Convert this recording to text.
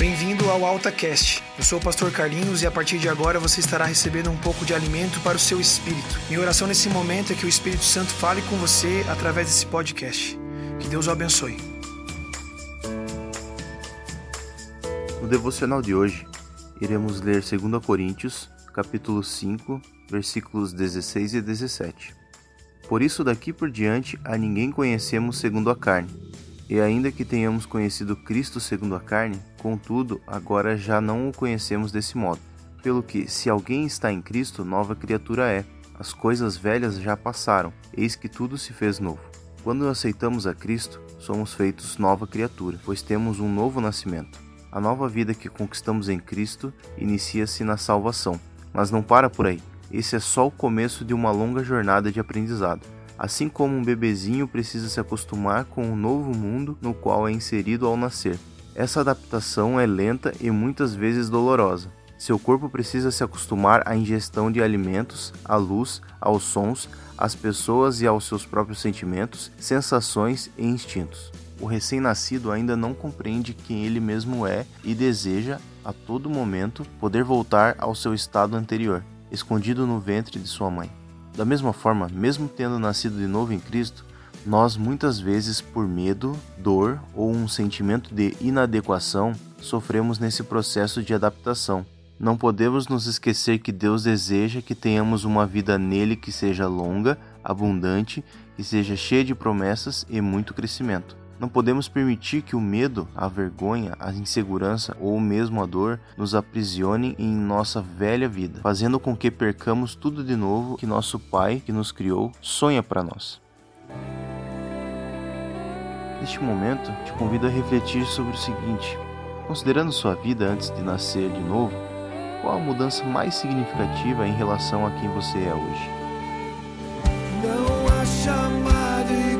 Bem-vindo ao AltaCast. Eu sou o pastor Carlinhos e a partir de agora você estará recebendo um pouco de alimento para o seu espírito. Minha oração nesse momento é que o Espírito Santo fale com você através desse podcast. Que Deus o abençoe. No devocional de hoje, iremos ler 2 Coríntios, capítulo 5, versículos 16 e 17. Por isso daqui por diante a ninguém conhecemos segundo a carne e ainda que tenhamos conhecido Cristo segundo a carne, contudo, agora já não o conhecemos desse modo. Pelo que, se alguém está em Cristo, nova criatura é. As coisas velhas já passaram, eis que tudo se fez novo. Quando aceitamos a Cristo, somos feitos nova criatura, pois temos um novo nascimento. A nova vida que conquistamos em Cristo inicia-se na salvação, mas não para por aí. Esse é só o começo de uma longa jornada de aprendizado. Assim como um bebezinho precisa se acostumar com o novo mundo no qual é inserido ao nascer. Essa adaptação é lenta e muitas vezes dolorosa. Seu corpo precisa se acostumar à ingestão de alimentos, à luz, aos sons, às pessoas e aos seus próprios sentimentos, sensações e instintos. O recém-nascido ainda não compreende quem ele mesmo é e deseja, a todo momento, poder voltar ao seu estado anterior, escondido no ventre de sua mãe. Da mesma forma, mesmo tendo nascido de novo em Cristo, nós muitas vezes, por medo, dor ou um sentimento de inadequação, sofremos nesse processo de adaptação. Não podemos nos esquecer que Deus deseja que tenhamos uma vida nele que seja longa, abundante, que seja cheia de promessas e muito crescimento. Não podemos permitir que o medo, a vergonha, a insegurança ou mesmo a dor nos aprisionem em nossa velha vida, fazendo com que percamos tudo de novo que nosso Pai, que nos criou, sonha para nós. Neste momento, te convido a refletir sobre o seguinte: considerando sua vida antes de nascer de novo, qual a mudança mais significativa em relação a quem você é hoje? Não há chamado